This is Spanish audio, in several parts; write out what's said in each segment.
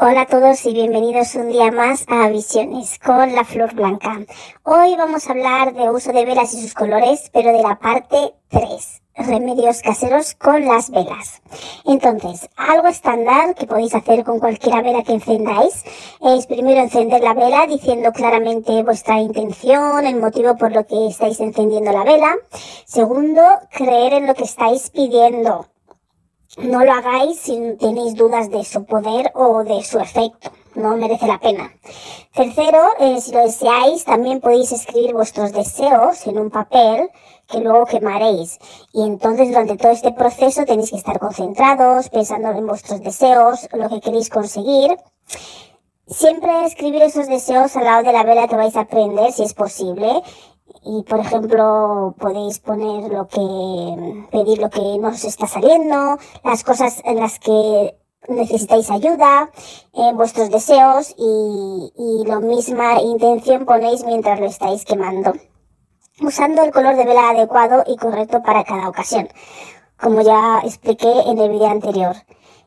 Hola a todos y bienvenidos un día más a Visiones con la Flor Blanca. Hoy vamos a hablar de uso de velas y sus colores, pero de la parte 3, remedios caseros con las velas. Entonces, algo estándar que podéis hacer con cualquier vela que encendáis es primero encender la vela diciendo claramente vuestra intención, el motivo por lo que estáis encendiendo la vela. Segundo, creer en lo que estáis pidiendo no lo hagáis si tenéis dudas de su poder o de su efecto. No merece la pena. Tercero, eh, si lo deseáis, también podéis escribir vuestros deseos en un papel que luego quemaréis. Y entonces durante todo este proceso tenéis que estar concentrados, pensando en vuestros deseos, lo que queréis conseguir. Siempre escribir esos deseos al lado de la vela que vais a aprender, si es posible, y por ejemplo podéis poner lo que pedir lo que no os está saliendo las cosas en las que necesitáis ayuda en vuestros deseos y, y la misma intención ponéis mientras lo estáis quemando usando el color de vela adecuado y correcto para cada ocasión como ya expliqué en el vídeo anterior.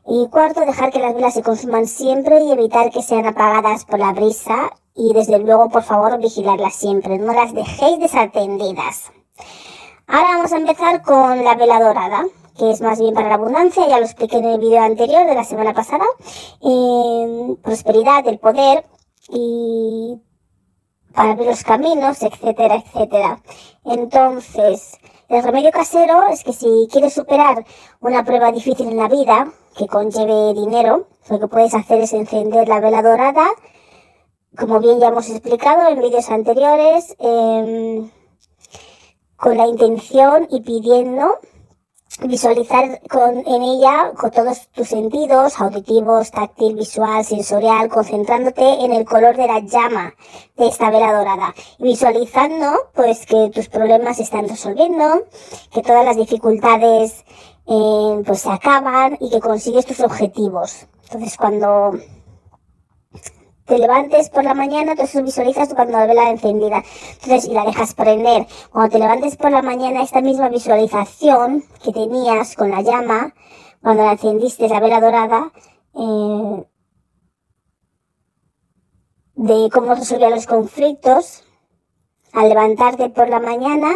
Y cuarto, dejar que las velas se consuman siempre y evitar que sean apagadas por la brisa y desde luego, por favor, vigilarlas siempre, no las dejéis desatendidas. Ahora vamos a empezar con la vela dorada, que es más bien para la abundancia, ya lo expliqué en el vídeo anterior de la semana pasada, prosperidad, el poder y para abrir los caminos, etcétera, etcétera. Entonces, el remedio casero es que si quieres superar una prueba difícil en la vida, que conlleve dinero, lo que puedes hacer es encender la vela dorada, como bien ya hemos explicado en vídeos anteriores, em, con la intención y pidiendo visualizar con, en ella con todos tus sentidos, auditivos, táctil, visual, sensorial, concentrándote en el color de la llama de esta vela dorada. visualizando, pues, que tus problemas se están resolviendo, que todas las dificultades, eh, pues, se acaban y que consigues tus objetivos. Entonces, cuando te levantes por la mañana, entonces visualizas cuando la vela encendida. Entonces, y la dejas prender. Cuando te levantes por la mañana, esta misma visualización que tenías con la llama, cuando la encendiste, la vela dorada, eh, de cómo resolver los conflictos, al levantarte por la mañana,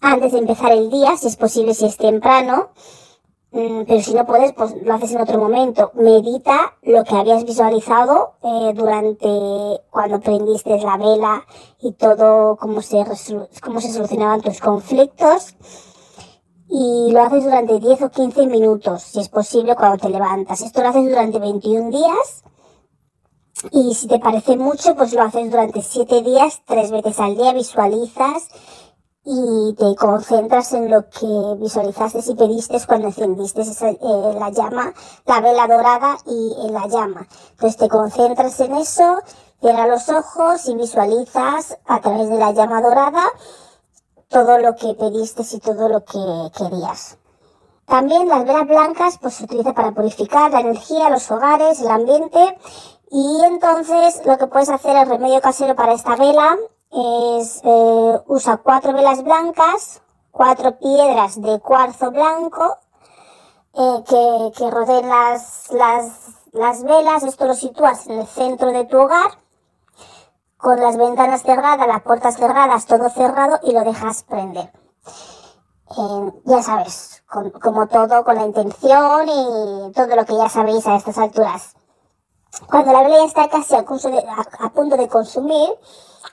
antes de empezar el día, si es posible, si es temprano, pero si no puedes, pues lo haces en otro momento. Medita lo que habías visualizado eh, durante cuando prendiste la vela y todo, cómo se, cómo se solucionaban tus conflictos. Y lo haces durante 10 o 15 minutos, si es posible, cuando te levantas. Esto lo haces durante 21 días. Y si te parece mucho, pues lo haces durante 7 días, 3 veces al día, visualizas y te concentras en lo que visualizaste y pediste cuando encendiste eh, la llama, la vela dorada y en la llama. Entonces te concentras en eso, cierra los ojos y visualizas a través de la llama dorada todo lo que pediste y todo lo que querías. También las velas blancas pues se utiliza para purificar la energía, los hogares, el ambiente y entonces lo que puedes hacer, el remedio casero para esta vela es, eh, usa cuatro velas blancas, cuatro piedras de cuarzo blanco eh, que, que rodeen las, las, las velas. Esto lo sitúas en el centro de tu hogar con las ventanas cerradas, las puertas cerradas, todo cerrado y lo dejas prender. Ya sabes, como todo, con la intención y todo lo que ya sabéis a estas alturas. Cuando la vela está casi a punto de consumir,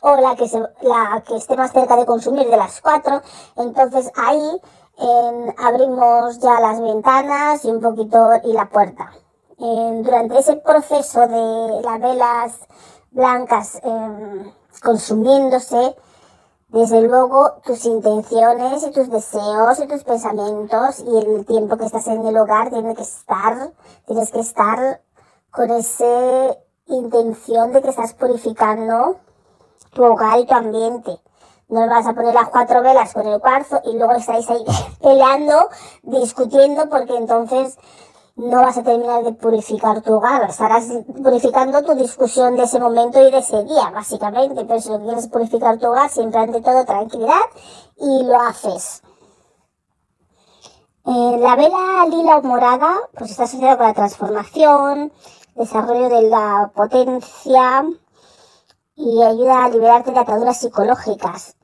o la que, se, la que esté más cerca de consumir de las cuatro. Entonces ahí abrimos ya las ventanas y un poquito y la puerta. durante ese proceso de las velas blancas em, consumiéndose, desde luego tus intenciones y tus deseos y tus pensamientos y el tiempo que estás en el hogar tiene que estar, tienes que estar con esa intención de que estás purificando tu hogar y tu ambiente. No vas a poner las cuatro velas con el cuarzo y luego estáis ahí peleando, discutiendo, porque entonces no vas a terminar de purificar tu hogar, estarás purificando tu discusión de ese momento y de ese día, básicamente, pero si lo quieres purificar tu hogar, siempre ante todo tranquilidad y lo haces. Eh, la vela lila o morada, pues está asociada con la transformación, desarrollo de la potencia y ayuda a liberarte de ataduras psicológicas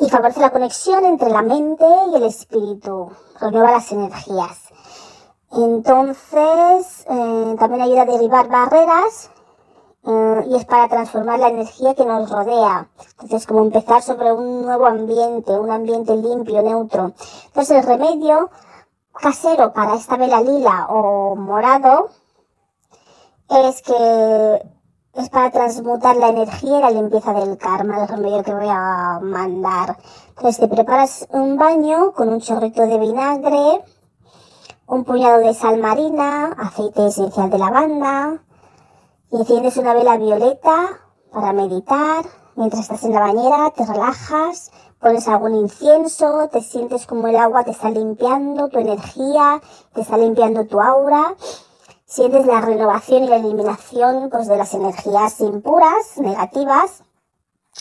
y favorece la conexión entre la mente y el espíritu, renueva las energías. Entonces, eh, también ayuda a derribar barreras eh, y es para transformar la energía que nos rodea. Entonces, como empezar sobre un nuevo ambiente, un ambiente limpio, neutro. Entonces, el remedio casero para esta vela lila o morado es que es para transmutar la energía y la limpieza del karma, el remedio que voy a mandar. Entonces, te preparas un baño con un chorrito de vinagre, un puñado de sal marina, aceite esencial de lavanda, y enciendes una vela violeta para meditar. Mientras estás en la bañera, te relajas, pones algún incienso, te sientes como el agua te está limpiando tu energía, te está limpiando tu aura. Sientes la renovación y la eliminación pues, de las energías impuras, negativas,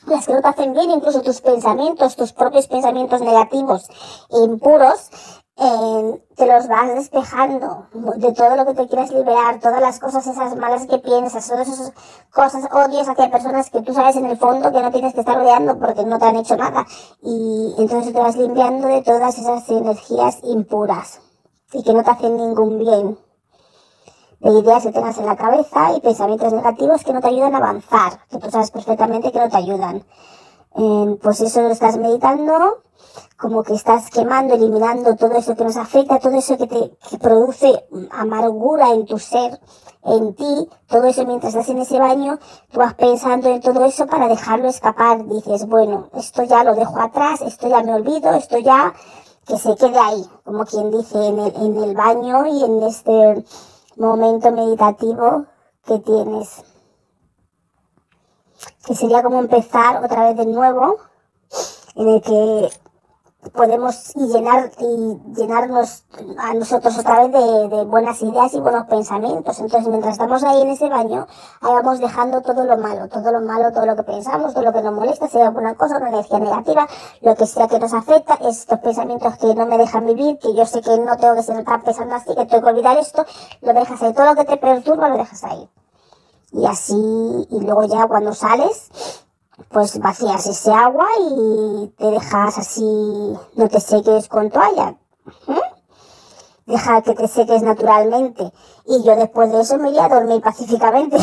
las que no te hacen bien, incluso tus pensamientos, tus propios pensamientos negativos e impuros, te los vas despejando de todo lo que te quieras liberar, todas las cosas esas malas que piensas, todas esas cosas odios hacia personas que tú sabes en el fondo que no tienes que estar rodeando porque no te han hecho nada. Y entonces te vas limpiando de todas esas energías impuras y que no te hacen ningún bien. De ideas que tengas en la cabeza y pensamientos negativos que no te ayudan a avanzar, que tú sabes perfectamente que no te ayudan. pues eso lo estás meditando como que estás quemando, eliminando todo eso que nos afecta, todo eso que te que produce amargura en tu ser, en ti, todo eso mientras estás en ese baño, tú vas pensando en todo eso para dejarlo escapar. Dices, bueno, esto ya lo dejo atrás, esto ya me olvido, esto ya que se quede ahí, como quien dice, en el, en el baño y en este momento meditativo que tienes. Que sería como empezar otra vez de nuevo, en el que podemos llenar y llenarnos a nosotros otra vez de, buenas ideas y buenos pensamientos. Entonces, mientras estamos ahí en ese baño, ahí vamos dejando todo lo malo, todo lo malo, todo lo que pensamos, todo lo que nos molesta, sea alguna cosa, una energía negativa, lo que sea que nos afecta, estos pensamientos que no me dejan vivir, que yo sé que no tengo que estar pensando así, que tengo que olvidar esto, lo dejas ahí, todo lo que te perturba lo dejas ahí. Y así, y luego ya cuando sales, pues vacías ese agua y te dejas así, no te seques con toalla. Deja que te seques naturalmente. Y yo después de eso me iría a dormir pacíficamente.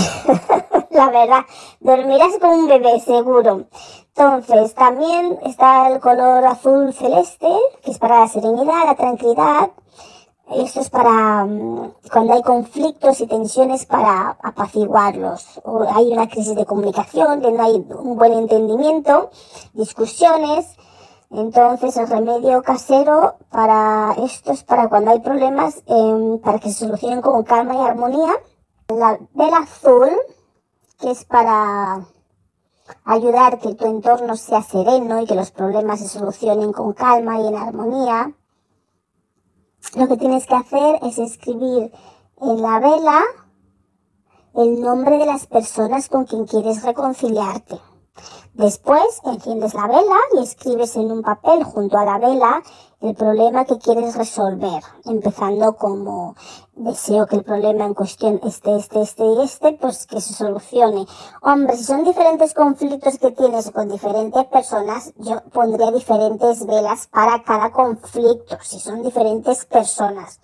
la verdad, dormirás como un bebé, seguro. Entonces, también está el color azul celeste, que es para la serenidad, la tranquilidad. Esto es para mm, cuando hay conflictos y tensiones para apaciguarlos. O hay una crisis de comunicación, no hay un buen entendimiento, discusiones. Entonces el remedio casero para esto es para cuando hay problemas, em, para que se solucionen con calma y armonía. La vela azul, que es para ayudar que tu entorno sea sereno y que los problemas se solucionen con calma y en armonía lo que tienes que hacer es escribir en la vela el nombre de las personas con quien quieres reconciliarte. Después enciendes la vela y escribes en un papel junto a la vela el problema que quieres resolver, empezando como deseo que el problema en cuestión esté, este, este y este, pues que se solucione. Hombre, si son diferentes conflictos que tienes con diferentes personas, yo pondría diferentes velas para cada conflicto, si son diferentes personas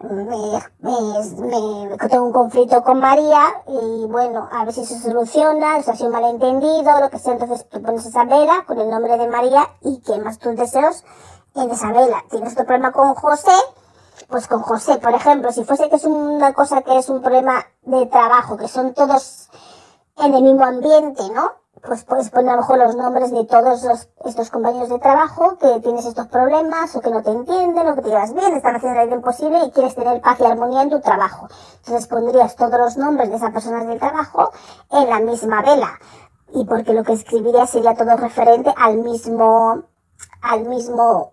me, me, tengo un conflicto con María y bueno, a ver si se soluciona, si ha sido un malentendido, lo que sea, entonces tú pones esa vela con el nombre de María y quemas tus deseos en esa vela. Tienes otro problema con José, pues con José, por ejemplo, si fuese que es una cosa que es un problema de trabajo, que son todos en el mismo ambiente, ¿no? pues puedes poner a lo mejor los nombres de todos estos compañeros de trabajo que tienes estos problemas o que no te entienden o que te llevas bien, están haciendo lo imposible y quieres tener paz y armonía en tu trabajo. Entonces pondrías todos los nombres de esas personas del trabajo en la misma vela. Y porque lo que escribirías sería todo referente al mismo, al mismo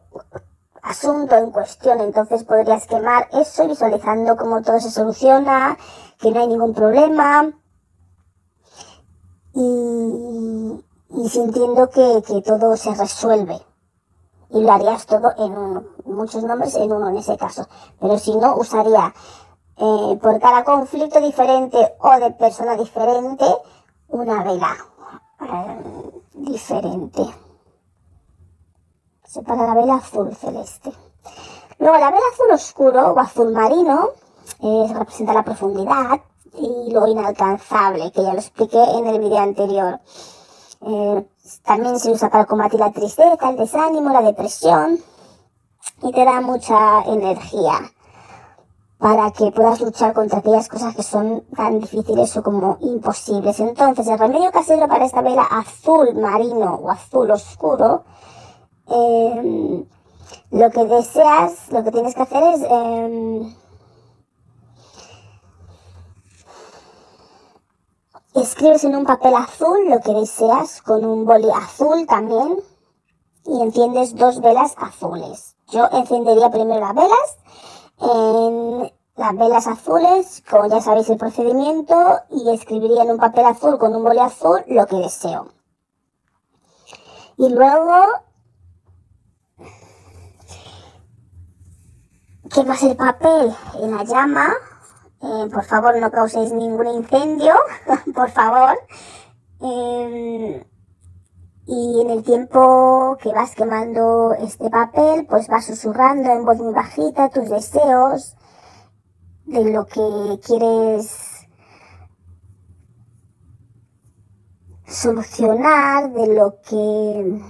asunto en cuestión. Entonces podrías quemar eso visualizando cómo todo se soluciona, que no hay ningún problema y, sintiendo que, que, todo se resuelve. Y lo harías todo en uno, muchos nombres en uno en ese caso. Pero si no, usaría eh, por cada conflicto diferente o de persona diferente una vela eh, diferente. Separa la vela azul celeste. Luego la vela azul oscuro o azul marino eh, representa la profundidad, y lo inalcanzable, que ya lo expliqué en el vídeo anterior. Eh, también se usa para combatir la tristeza, el desánimo, la depresión y te da mucha energía para que puedas luchar contra aquellas cosas que son tan difíciles o como imposibles. Entonces, el remedio casero para esta vela azul marino o azul oscuro, eh, lo que deseas, lo que tienes que hacer es eh, Escribes en un papel azul lo que deseas con un boli azul también y enciendes dos velas azules. Yo encendería primero las velas en las velas azules, como ya sabéis el procedimiento, y escribiría en un papel azul con un boli azul lo que deseo. Y luego quemas el papel en la llama eh, por favor, no causéis ningún incendio, por favor. Em, y en el tiempo que vas quemando este papel, pues vas susurrando en voz muy bajita tus deseos de lo que quieres solucionar, de lo que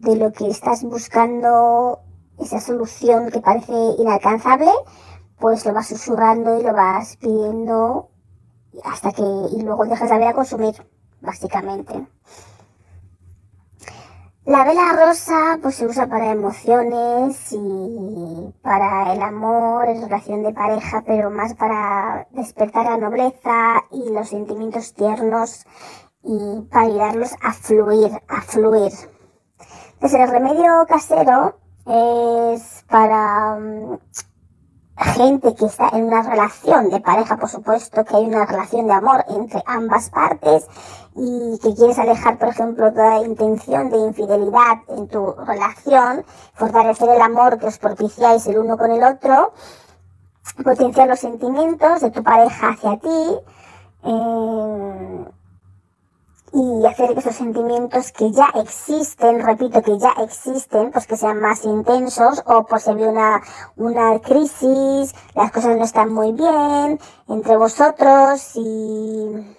de lo que estás buscando esa solución que parece inalcanzable, pues lo vas susurrando y lo vas pidiendo hasta que y luego dejas la vela consumir, básicamente. La vela rosa pues se usa para emociones y para el amor en relación de pareja, pero más para despertar la nobleza y los sentimientos tiernos y para ayudarlos a fluir, a fluir. Desde el remedio casero es para mm, gente que está en una relación de pareja, por supuesto, que hay una relación de amor entre ambas partes y que quieres alejar, por ejemplo, toda intención de infidelidad en tu relación, fortalecer el amor que os propiciáis el uno con el otro, potenciar los sentimientos de tu pareja hacia ti, eh, y hacer que esos sentimientos que ya existen, repito, que ya existen, pues que sean más intensos o pues se ve una, una crisis, las cosas no están muy bien entre vosotros y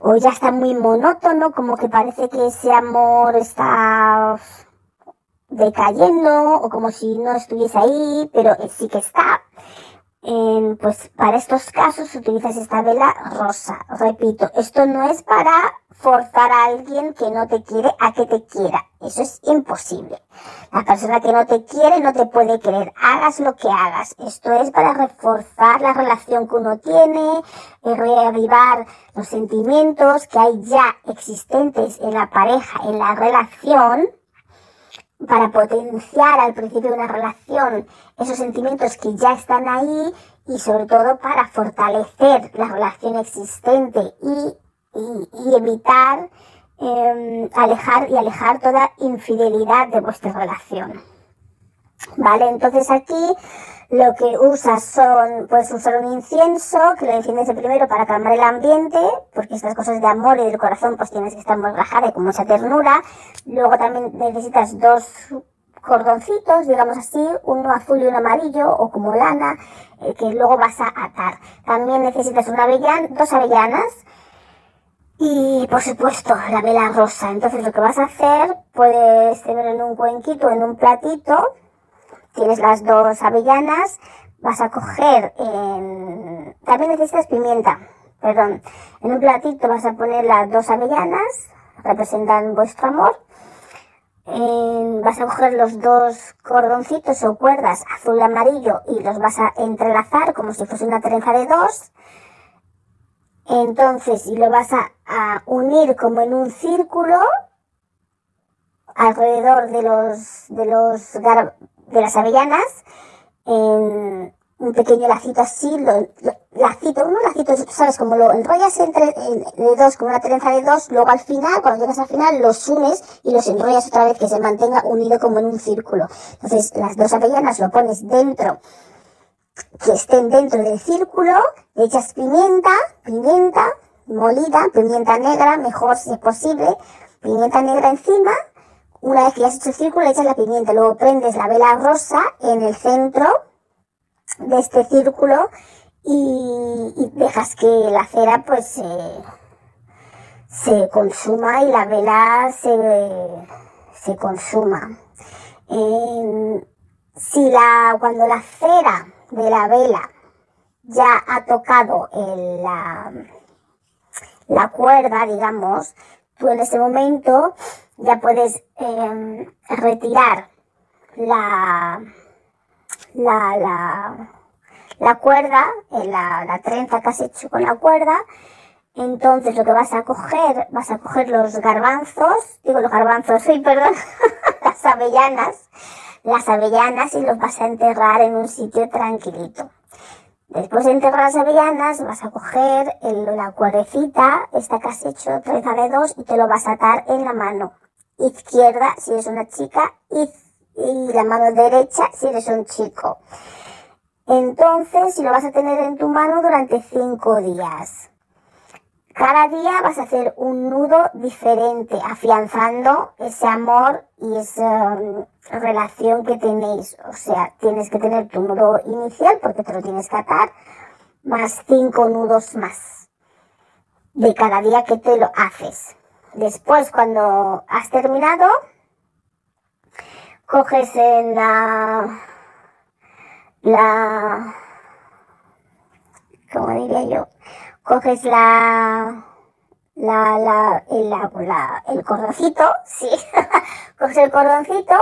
o ya está muy monótono, como que parece que ese amor está decayendo o como si no estuviese ahí, pero sí que está pues para estos casos utilizas esta vela rosa. Repito, esto no es para forzar a alguien que no te quiere a que te quiera. Eso es imposible. La persona que no te quiere no te puede querer. Hagas lo que hagas. Esto es para reforzar la relación que uno tiene, eh, reavivar los sentimientos que hay ya existentes en la pareja, en la relación para potenciar al principio de una relación esos sentimientos que ya están ahí y sobre todo para fortalecer la relación existente y, y, evitar em, alejar y alejar toda infidelidad de vuestra relación. Vale, entonces aquí lo que usas son, puedes usar un incienso, que lo enciendes de primero para calmar el ambiente, porque estas cosas de amor y del corazón pues tienes que estar muy relajada y con mucha ternura. Luego también necesitas dos cordoncitos, digamos así, uno azul y uno amarillo, o como lana, eh, que luego vas a atar. También necesitas una avellana, dos avellanas, y por supuesto la vela rosa. Entonces lo que vas a hacer, puedes tener en un cuenquito, en un platito, tienes las dos avellanas, vas a coger, también necesitas pimienta, perdón, en un platito vas a poner las dos avellanas, representan vuestro amor. vas a coger los dos cordoncitos o cuerdas azul y amarillo y los vas a entrelazar como si fuese una trenza de dos. Entonces, y lo vas a, unir como en un círculo alrededor de los, de los, de las avellanas, en un pequeño lacito así, lo, lacito, uno lacito, sabes, como lo enrollas entre de dos, como una trenza de dos, luego al final, cuando llegas al final, los unes y los enrollas otra vez que se mantenga unido como en un círculo. Entonces, las dos avellanas lo pones dentro, que estén dentro del círculo, le echas pimienta, pimienta molida, pimienta negra, mejor si es posible, pimienta negra encima, una vez que ya has hecho el círculo, echas la pimienta, luego prendes la vela rosa en el centro de este círculo y, dejas que la cera pues se consuma y la vela se, se consuma. si la, cuando la cera de la vela ya ha tocado la, la cuerda, digamos, tú en ese momento ya puedes em, retirar la, la, la, la cuerda, eh, la, la trenza que has hecho con la cuerda. Entonces lo que vas a coger, vas a coger los garbanzos, digo los garbanzos, sí, perdón, las avellanas, las avellanas y los vas a enterrar en un sitio tranquilito. Después de enterrar las avellanas, vas a coger la cuerdecita, esta que has hecho, trenza de dos, y te lo vas a atar en la mano izquierda si eres una chica y, la mano derecha si eres un chico. Entonces, si lo vas a tener en tu mano durante cinco días. Cada día vas a hacer un nudo diferente, afianzando ese amor y esa um, relación que tenéis. O sea, tienes que tener tu nudo inicial porque te lo tienes que atar, más cinco nudos más de cada día que te lo haces. Después, cuando has terminado, coges en la, la, ¿cómo diría yo? Coges la, la, la, el, la, el cordoncito, sí, coges el cordoncito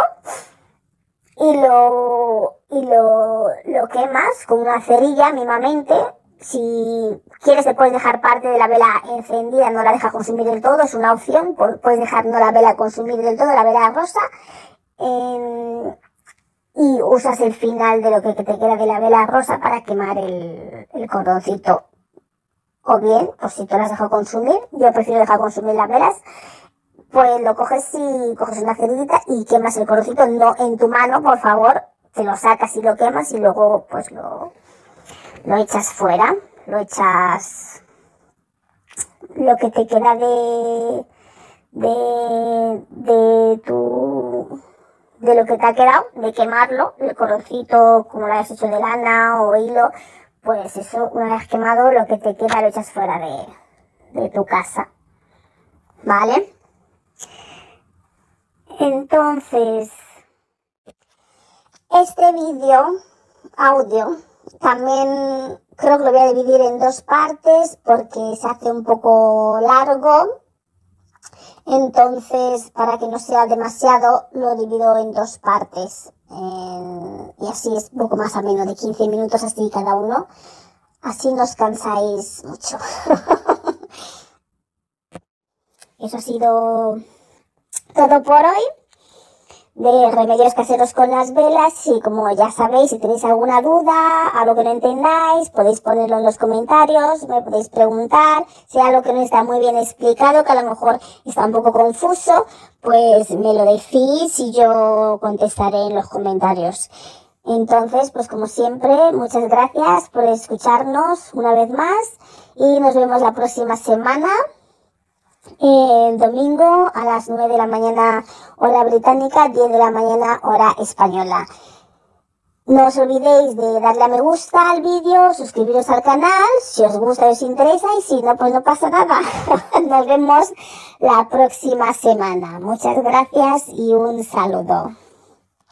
y lo, y lo, lo quemas con una cerilla mimamente si quieres te puedes dejar parte de la vela encendida, no la dejas consumir del todo, es una opción, puedes dejar no la vela consumir del todo, la vela rosa, em, y usas el final de lo que te queda de la vela rosa para quemar el, el cordoncito. O bien, pues si tú las dejas consumir, yo prefiero dejar consumir las velas, pues lo coges y coges una cerillita y quemas el cordoncito, no en tu mano, por favor, te lo sacas y lo quemas y luego pues lo, lo echas fuera, lo echas lo que te queda de, de, de tu, de lo que te ha quedado, de quemarlo, el corocito, como lo hayas hecho de lana o hilo, pues eso, una vez quemado, lo que te queda lo echas fuera de, de tu casa. ¿Vale? Entonces, este vídeo, audio, también creo que lo voy a dividir en dos partes porque se hace un poco largo. Entonces, para que no sea demasiado, lo divido en dos partes. y así es un poco más o menos de 15 minutos así cada uno. Así no os cansáis mucho. Eso ha sido todo por hoy de remedios caseros con las velas y como ya sabéis, si tenéis alguna duda, algo que no entendáis, podéis ponerlo en los comentarios, me podéis preguntar, si hay algo que no está muy bien explicado, que a lo mejor está un poco confuso, pues me lo decís y yo contestaré en los comentarios. Entonces, pues como siempre, muchas gracias por escucharnos una vez más y nos vemos la próxima semana el domingo a las 9 de la mañana hora británica, 10 de la mañana hora española. No os olvidéis de darle a me gusta al vídeo, suscribiros al canal si os gusta y os interesa y si no, pues no pasa nada. Nos vemos la próxima semana. Muchas gracias y un saludo.